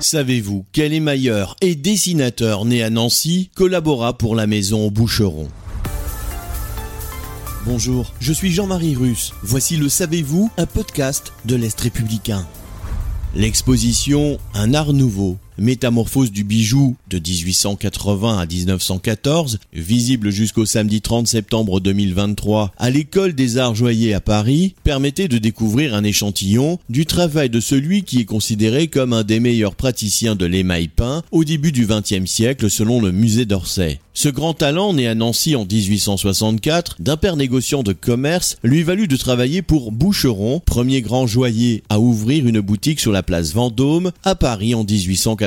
Savez-vous quel émailleur et dessinateur né à Nancy collabora pour la maison Boucheron Bonjour, je suis Jean-Marie Russe. Voici le Savez-vous, un podcast de l'Est républicain. L'exposition Un art nouveau Métamorphose du bijou de 1880 à 1914, visible jusqu'au samedi 30 septembre 2023 à l'école des arts joailliers à Paris, permettait de découvrir un échantillon du travail de celui qui est considéré comme un des meilleurs praticiens de l'émail peint au début du XXe siècle selon le musée d'Orsay. Ce grand talent, né à Nancy en 1864, d'un père négociant de commerce, lui valut de travailler pour Boucheron, premier grand joaillier à ouvrir une boutique sur la place Vendôme à Paris en 1880.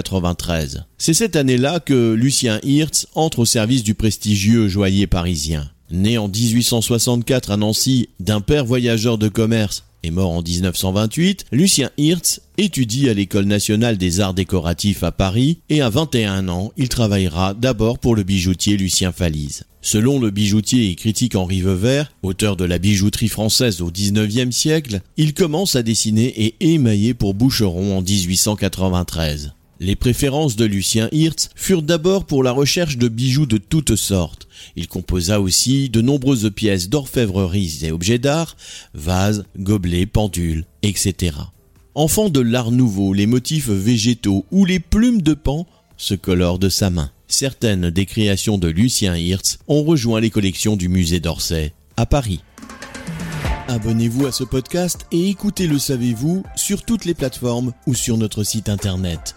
C'est cette année-là que Lucien Hirtz entre au service du prestigieux joaillier parisien. Né en 1864 à Nancy d'un père voyageur de commerce et mort en 1928, Lucien Hirtz étudie à l'École nationale des arts décoratifs à Paris et à 21 ans, il travaillera d'abord pour le bijoutier Lucien Falise. Selon le bijoutier et critique Henri Veuvert, auteur de la bijouterie française au XIXe siècle, il commence à dessiner et émailler pour Boucheron en 1893. Les préférences de Lucien Hirtz furent d'abord pour la recherche de bijoux de toutes sortes. Il composa aussi de nombreuses pièces d'orfèvreries et objets d'art, vases, gobelets, pendules, etc. Enfant de l'art nouveau, les motifs végétaux ou les plumes de pan se colorent de sa main. Certaines des créations de Lucien Hirtz ont rejoint les collections du musée d'Orsay à Paris. Abonnez-vous à ce podcast et écoutez Le Savez-vous sur toutes les plateformes ou sur notre site internet.